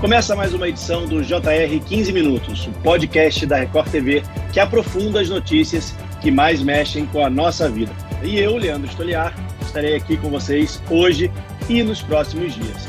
Começa mais uma edição do JR 15 Minutos, o podcast da Record TV que aprofunda as notícias que mais mexem com a nossa vida. E eu, Leandro Stoliar, estarei aqui com vocês hoje e nos próximos dias.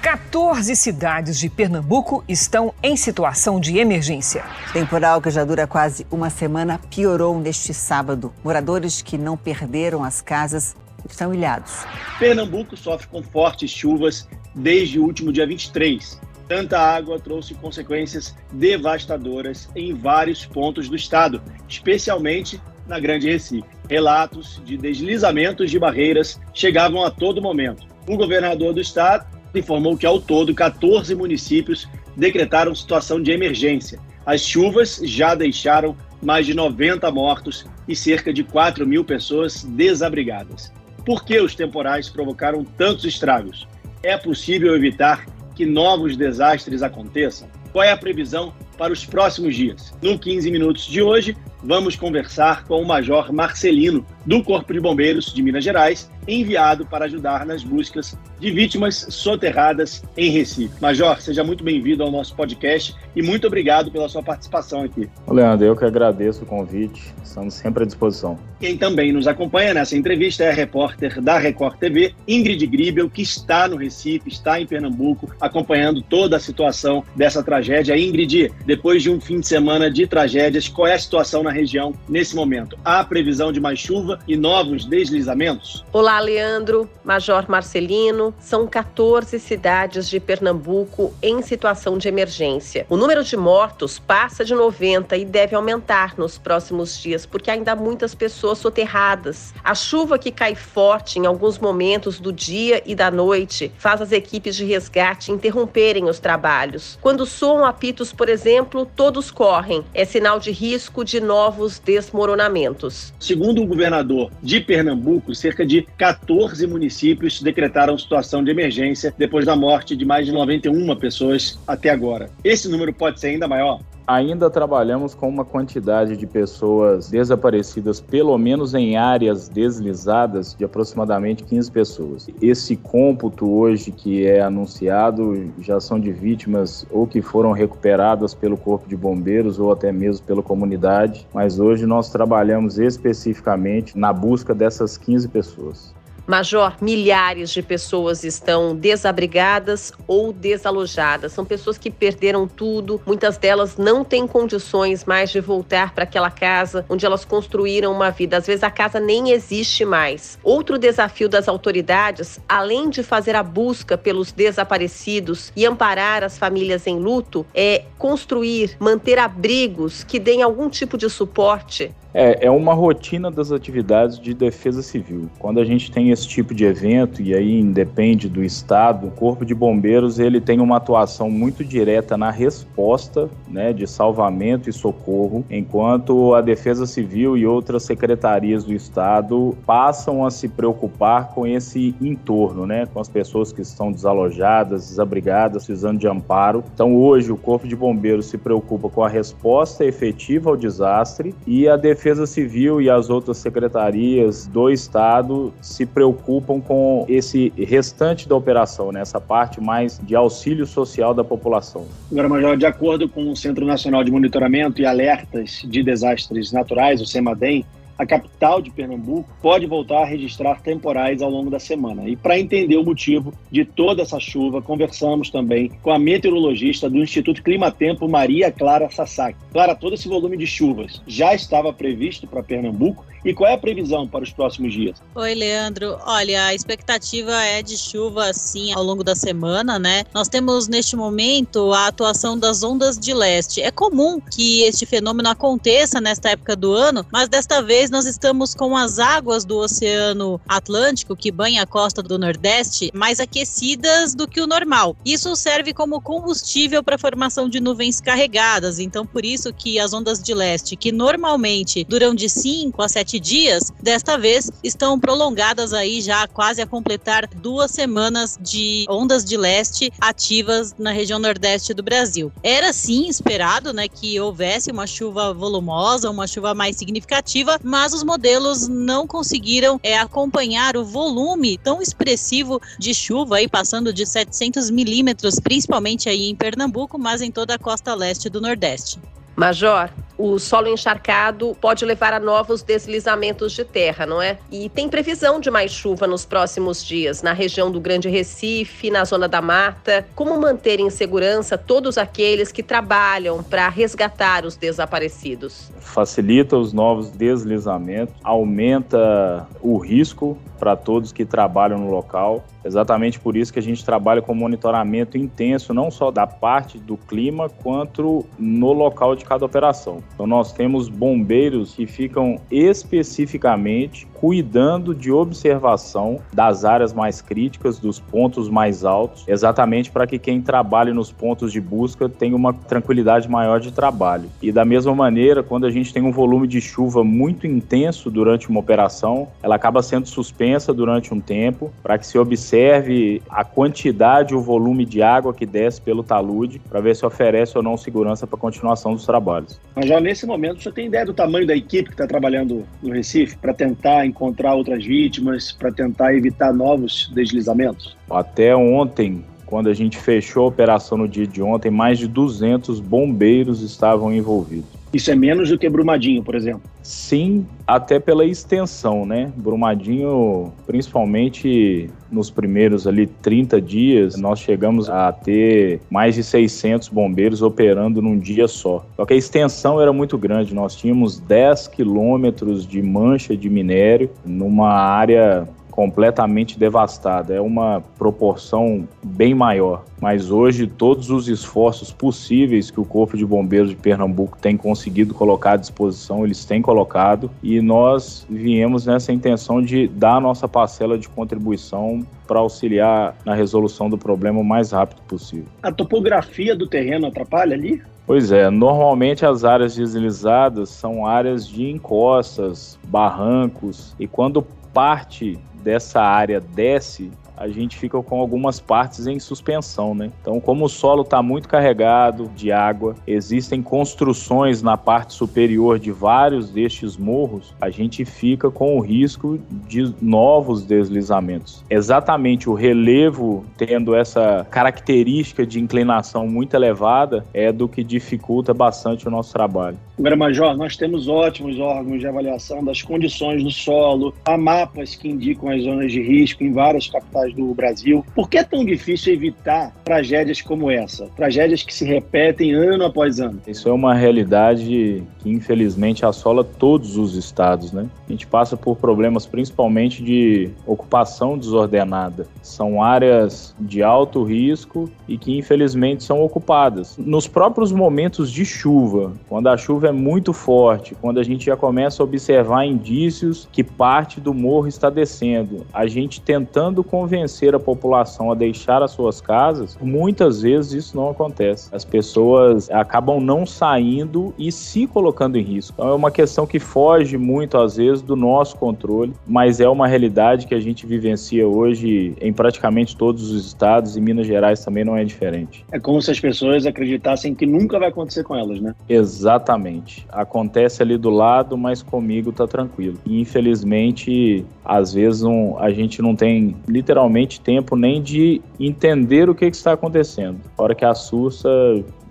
14 cidades de Pernambuco estão em situação de emergência. Temporal que já dura quase uma semana piorou neste sábado. Moradores que não perderam as casas estão ilhados. Pernambuco sofre com fortes chuvas desde o último dia 23. Tanta água trouxe consequências devastadoras em vários pontos do estado, especialmente na Grande Recife. Relatos de deslizamentos de barreiras chegavam a todo momento. O governador do estado informou que, ao todo, 14 municípios decretaram situação de emergência. As chuvas já deixaram mais de 90 mortos e cerca de 4 mil pessoas desabrigadas. Por que os temporais provocaram tantos estragos? É possível evitar que novos desastres aconteçam? Qual é a previsão para os próximos dias? No 15 Minutos de hoje, vamos conversar com o Major Marcelino, do Corpo de Bombeiros de Minas Gerais, enviado para ajudar nas buscas de vítimas soterradas em Recife. Major, seja muito bem-vindo ao nosso podcast e muito obrigado pela sua participação aqui. Leandro, eu que agradeço o convite, estamos sempre à disposição. Quem também nos acompanha nessa entrevista é a repórter da Record TV, Ingrid Gribel, que está no Recife, está em Pernambuco, acompanhando toda a situação dessa tragédia. Ingrid, depois de um fim de semana de tragédias, qual é a situação na região nesse momento? Há previsão de mais chuva e novos deslizamentos? Olá, Leandro, Major Marcelino. São 14 cidades de Pernambuco em situação de emergência. O número de mortos passa de 90 e deve aumentar nos próximos dias, porque ainda há muitas pessoas soterradas. A chuva que cai forte em alguns momentos do dia e da noite faz as equipes de resgate interromperem os trabalhos. Quando soam apitos, por exemplo, todos correm. É sinal de risco de novos desmoronamentos. Segundo o governador de Pernambuco, cerca de 14 municípios decretaram situação de emergência depois da morte de mais de 91 pessoas até agora. Esse número pode ser ainda maior? Ainda trabalhamos com uma quantidade de pessoas desaparecidas, pelo menos em áreas deslizadas, de aproximadamente 15 pessoas. Esse cômputo hoje que é anunciado já são de vítimas ou que foram recuperadas pelo Corpo de Bombeiros ou até mesmo pela comunidade, mas hoje nós trabalhamos especificamente na busca dessas 15 pessoas. Major, milhares de pessoas estão desabrigadas ou desalojadas. São pessoas que perderam tudo, muitas delas não têm condições mais de voltar para aquela casa onde elas construíram uma vida. Às vezes a casa nem existe mais. Outro desafio das autoridades, além de fazer a busca pelos desaparecidos e amparar as famílias em luto, é construir, manter abrigos que deem algum tipo de suporte é, é uma rotina das atividades de defesa civil. Quando a gente tem esse tipo de evento, e aí independe do estado, o Corpo de Bombeiros ele tem uma atuação muito direta na resposta né, de salvamento e socorro, enquanto a Defesa Civil e outras secretarias do estado passam a se preocupar com esse entorno, né, com as pessoas que estão desalojadas, desabrigadas, precisando de amparo. Então hoje o Corpo de Bombeiros se preocupa com a resposta efetiva ao desastre e a defesa Defesa Civil e as outras secretarias do Estado se preocupam com esse restante da operação, né? essa parte mais de auxílio social da população. Agora, Major, de acordo com o Centro Nacional de Monitoramento e Alertas de Desastres Naturais, o CEMADEM, a capital de Pernambuco pode voltar a registrar temporais ao longo da semana. E para entender o motivo de toda essa chuva, conversamos também com a meteorologista do Instituto Climatempo, Maria Clara Sasaki. Clara, todo esse volume de chuvas já estava previsto para Pernambuco e qual é a previsão para os próximos dias? Oi, Leandro. Olha, a expectativa é de chuva, sim, ao longo da semana, né? Nós temos neste momento a atuação das ondas de leste. É comum que este fenômeno aconteça nesta época do ano, mas desta vez nós estamos com as águas do Oceano Atlântico, que banha a costa do Nordeste, mais aquecidas do que o normal. Isso serve como combustível para a formação de nuvens carregadas. Então, por isso que as ondas de leste, que normalmente duram de 5 a 7 sete dias, desta vez estão prolongadas aí já quase a completar duas semanas de ondas de leste ativas na região nordeste do Brasil. Era sim esperado, né, que houvesse uma chuva volumosa, uma chuva mais significativa, mas os modelos não conseguiram é, acompanhar o volume tão expressivo de chuva, aí, passando de 700 milímetros, principalmente aí em Pernambuco, mas em toda a costa leste do Nordeste. Major, o solo encharcado pode levar a novos deslizamentos de terra, não é? E tem previsão de mais chuva nos próximos dias na região do Grande Recife, na zona da mata. Como manter em segurança todos aqueles que trabalham para resgatar os desaparecidos? Facilita os novos deslizamentos, aumenta o risco para todos que trabalham no local. Exatamente por isso que a gente trabalha com monitoramento intenso, não só da parte do clima, quanto no local de cada operação. Então, nós temos bombeiros que ficam especificamente cuidando de observação das áreas mais críticas, dos pontos mais altos, exatamente para que quem trabalhe nos pontos de busca tenha uma tranquilidade maior de trabalho. E da mesma maneira, quando a gente tem um volume de chuva muito intenso durante uma operação, ela acaba sendo suspensa durante um tempo para que se observe a quantidade, o volume de água que desce pelo talude, para ver se oferece ou não segurança para a continuação dos trabalhos. Mas já nesse momento, você tem ideia do tamanho da equipe que está trabalhando no Recife para tentar encontrar outras vítimas, para tentar evitar novos deslizamentos? Até ontem, quando a gente fechou a operação no dia de ontem, mais de 200 bombeiros estavam envolvidos. Isso é menos do que Brumadinho, por exemplo? Sim, até pela extensão, né? Brumadinho, principalmente nos primeiros ali 30 dias, nós chegamos a ter mais de 600 bombeiros operando num dia só. Só que a extensão era muito grande, nós tínhamos 10 quilômetros de mancha de minério numa área completamente devastada. É uma proporção bem maior. Mas hoje, todos os esforços possíveis que o Corpo de Bombeiros de Pernambuco tem conseguido colocar à disposição, eles têm colocado. E nós viemos nessa intenção de dar a nossa parcela de contribuição para auxiliar na resolução do problema o mais rápido possível. A topografia do terreno atrapalha ali? Pois é, normalmente as áreas deslizadas são áreas de encostas, barrancos, e quando parte dessa área desce, a gente fica com algumas partes em suspensão, né? Então, como o solo está muito carregado de água, existem construções na parte superior de vários destes morros, a gente fica com o risco de novos deslizamentos. Exatamente o relevo tendo essa característica de inclinação muito elevada é do que dificulta bastante o nosso trabalho. Agora, Major, nós temos ótimos órgãos de avaliação das condições do solo, há mapas que indicam as zonas de risco em várias capitais do Brasil. Por que é tão difícil evitar tragédias como essa? Tragédias que se repetem ano após ano. Isso é uma realidade que, infelizmente, assola todos os estados, né? A gente passa por problemas principalmente de ocupação desordenada. São áreas de alto risco e que, infelizmente, são ocupadas. Nos próprios momentos de chuva, quando a chuva é muito forte, quando a gente já começa a observar indícios que parte do morro está descendo, a gente tentando convencer a população a deixar as suas casas, muitas vezes isso não acontece. As pessoas acabam não saindo e se colocando em risco. Então é uma questão que foge muito, às vezes, do nosso controle, mas é uma realidade que a gente vivencia hoje em praticamente todos os estados e Minas Gerais também não é diferente. É como se as pessoas acreditassem que nunca vai acontecer com elas, né? Exatamente. Acontece ali do lado, mas comigo tá tranquilo. E, infelizmente, às vezes um, a gente não tem literalmente tempo nem de entender o que, que está acontecendo. A hora que assusta,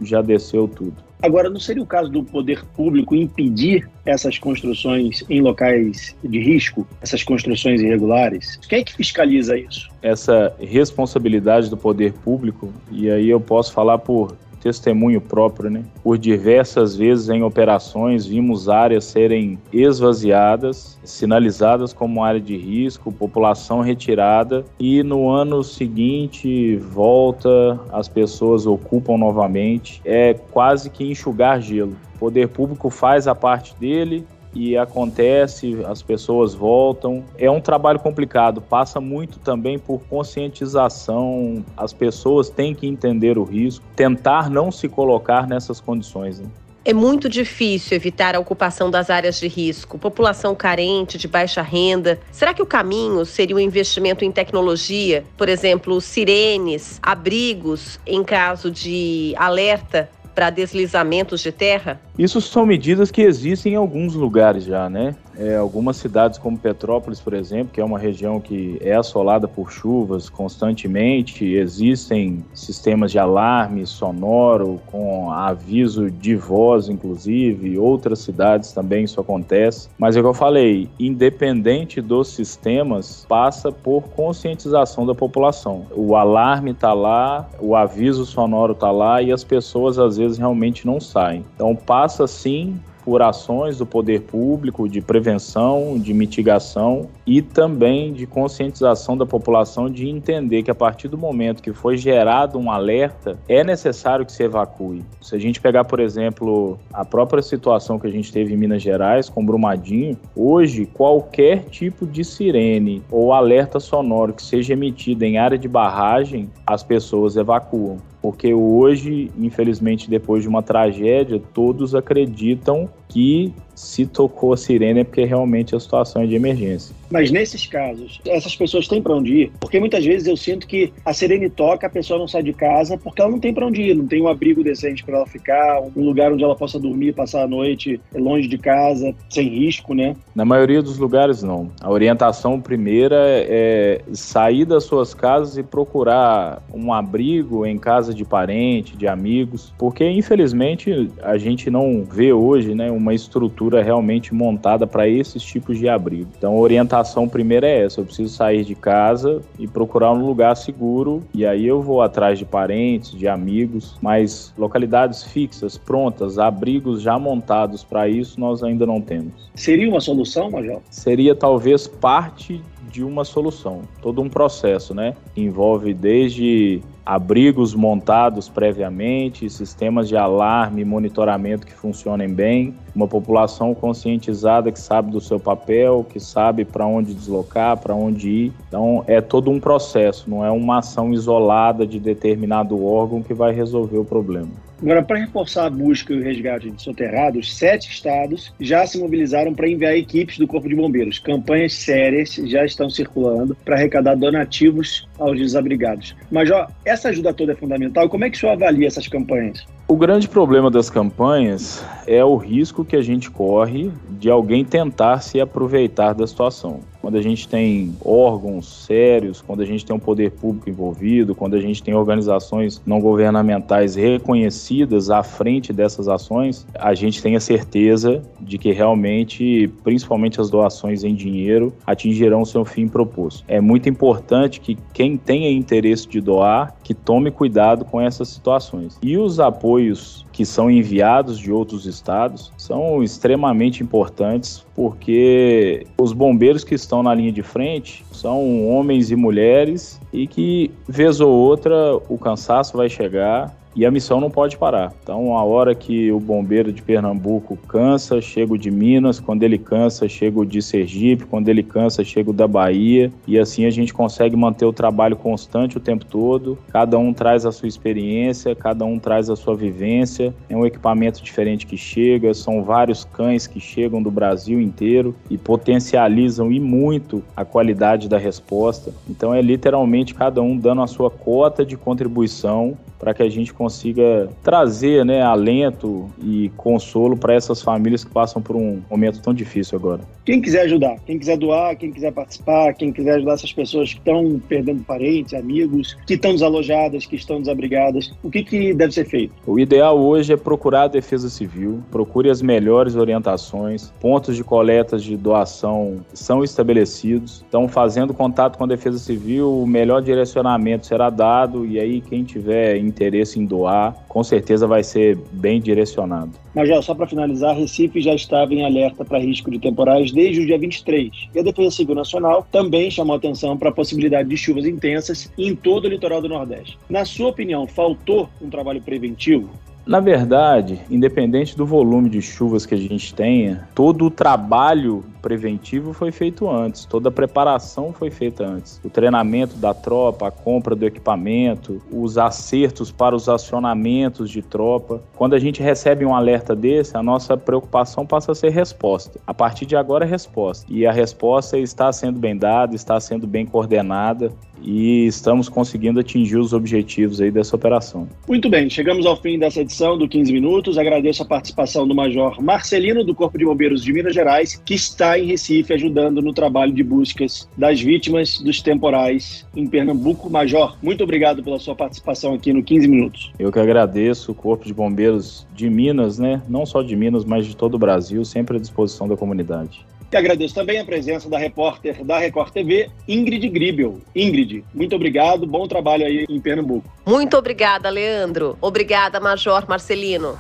já desceu tudo. Agora, não seria o caso do poder público impedir essas construções em locais de risco, essas construções irregulares? Quem é que fiscaliza isso? Essa responsabilidade do poder público, e aí eu posso falar por testemunho próprio, né? Por diversas vezes em operações vimos áreas serem esvaziadas, sinalizadas como área de risco, população retirada e no ano seguinte volta, as pessoas ocupam novamente. É quase que enxugar gelo. O poder público faz a parte dele, e acontece, as pessoas voltam. É um trabalho complicado, passa muito também por conscientização. As pessoas têm que entender o risco, tentar não se colocar nessas condições. Né? É muito difícil evitar a ocupação das áreas de risco, população carente, de baixa renda. Será que o caminho seria o investimento em tecnologia, por exemplo, sirenes, abrigos em caso de alerta para deslizamentos de terra? Isso são medidas que existem em alguns lugares já, né? É, algumas cidades como Petrópolis, por exemplo, que é uma região que é assolada por chuvas constantemente, existem sistemas de alarme sonoro com aviso de voz, inclusive, outras cidades também isso acontece. Mas é o que eu falei, independente dos sistemas, passa por conscientização da população. O alarme está lá, o aviso sonoro está lá e as pessoas às vezes realmente não saem. Então passa sim por ações do poder público de prevenção, de mitigação e também de conscientização da população de entender que a partir do momento que foi gerado um alerta, é necessário que se evacue. Se a gente pegar, por exemplo, a própria situação que a gente teve em Minas Gerais com Brumadinho, hoje qualquer tipo de sirene ou alerta sonoro que seja emitido em área de barragem, as pessoas evacuam porque hoje, infelizmente, depois de uma tragédia, todos acreditam que se tocou a sirene é porque realmente a situação é de emergência. Mas nesses casos, essas pessoas têm para onde ir? Porque muitas vezes eu sinto que a sirene toca, a pessoa não sai de casa porque ela não tem para onde ir, não tem um abrigo decente para ela ficar, um lugar onde ela possa dormir, passar a noite longe de casa, sem risco, né? Na maioria dos lugares, não. A orientação primeira é sair das suas casas e procurar um abrigo em casa de parente, de amigos, porque infelizmente a gente não vê hoje né, uma estrutura realmente montada para esses tipos de abrigo. Então a orientação primeira é essa: eu preciso sair de casa e procurar um lugar seguro, e aí eu vou atrás de parentes, de amigos, mas localidades fixas, prontas, abrigos já montados para isso, nós ainda não temos. Seria uma solução, Major? Seria talvez parte de uma solução, todo um processo, né? Envolve desde abrigos montados previamente, sistemas de alarme e monitoramento que funcionem bem, uma população conscientizada que sabe do seu papel, que sabe para onde deslocar, para onde ir. Então é todo um processo, não é uma ação isolada de determinado órgão que vai resolver o problema. Agora, para reforçar a busca e o resgate de soterrados, sete estados já se mobilizaram para enviar equipes do Corpo de Bombeiros. Campanhas sérias já estão circulando para arrecadar donativos aos desabrigados. Mas, ó, essa ajuda toda é fundamental. Como é que o senhor avalia essas campanhas? O grande problema das campanhas é o risco que a gente corre de alguém tentar se aproveitar da situação. Quando a gente tem órgãos sérios, quando a gente tem um poder público envolvido, quando a gente tem organizações não governamentais reconhecidas à frente dessas ações, a gente tem a certeza de que realmente, principalmente as doações em dinheiro, atingirão seu fim proposto. É muito importante que quem tenha interesse de doar, que tome cuidado com essas situações. E os apoios que são enviados de outros estados são extremamente importantes porque os bombeiros que estão na linha de frente são homens e mulheres e que, vez ou outra, o cansaço vai chegar e a missão não pode parar. Então, a hora que o bombeiro de Pernambuco cansa, chega o de Minas, quando ele cansa, chega o de Sergipe, quando ele cansa, chega o da Bahia, e assim a gente consegue manter o trabalho constante o tempo todo. Cada um traz a sua experiência, cada um traz a sua vivência. É um equipamento diferente que chega, são vários cães que chegam do Brasil inteiro e potencializam e muito a qualidade da resposta. Então, é literalmente cada um dando a sua cota de contribuição para que a gente consiga trazer né, alento e consolo para essas famílias que passam por um momento tão difícil agora. Quem quiser ajudar, quem quiser doar, quem quiser participar, quem quiser ajudar essas pessoas que estão perdendo parentes, amigos, que estão desalojadas, que estão desabrigadas, o que, que deve ser feito? O ideal hoje é procurar a Defesa Civil, procure as melhores orientações, pontos de coletas de doação são estabelecidos, então fazendo contato com a Defesa Civil, o melhor direcionamento será dado e aí quem tiver interesse em doar, com certeza vai ser bem direcionado. Major, só para finalizar, Recife já estava em alerta para risco de temporais desde o dia 23. E a Defesa Civil Nacional também chamou atenção para a possibilidade de chuvas intensas em todo o litoral do Nordeste. Na sua opinião, faltou um trabalho preventivo? Na verdade, independente do volume de chuvas que a gente tenha, todo o trabalho preventivo foi feito antes, toda a preparação foi feita antes. O treinamento da tropa, a compra do equipamento, os acertos para os acionamentos de tropa. Quando a gente recebe um alerta desse, a nossa preocupação passa a ser resposta. A partir de agora é resposta. E a resposta está sendo bem dada, está sendo bem coordenada e estamos conseguindo atingir os objetivos aí dessa operação. Muito bem, chegamos ao fim dessa edição do 15 Minutos. Agradeço a participação do Major Marcelino, do Corpo de Bombeiros de Minas Gerais, que está em Recife ajudando no trabalho de buscas das vítimas dos temporais em Pernambuco. Major, muito obrigado pela sua participação aqui no 15 Minutos. Eu que agradeço o Corpo de Bombeiros de Minas, né? Não só de Minas, mas de todo o Brasil, sempre à disposição da comunidade. E agradeço também a presença da repórter da Record TV, Ingrid Gribel. Ingrid, muito obrigado, bom trabalho aí em Pernambuco. Muito obrigada, Leandro. Obrigada, Major Marcelino.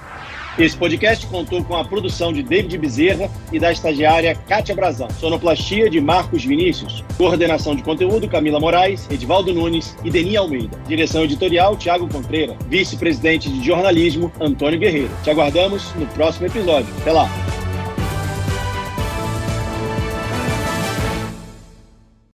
Esse podcast contou com a produção de David Bezerra e da estagiária Kátia Brazão. Sonoplastia de Marcos Vinícius. Coordenação de conteúdo Camila Moraes, Edvaldo Nunes e Deni Almeida. Direção editorial Tiago Contreira. Vice-presidente de jornalismo Antônio Guerreiro. Te aguardamos no próximo episódio. Até lá!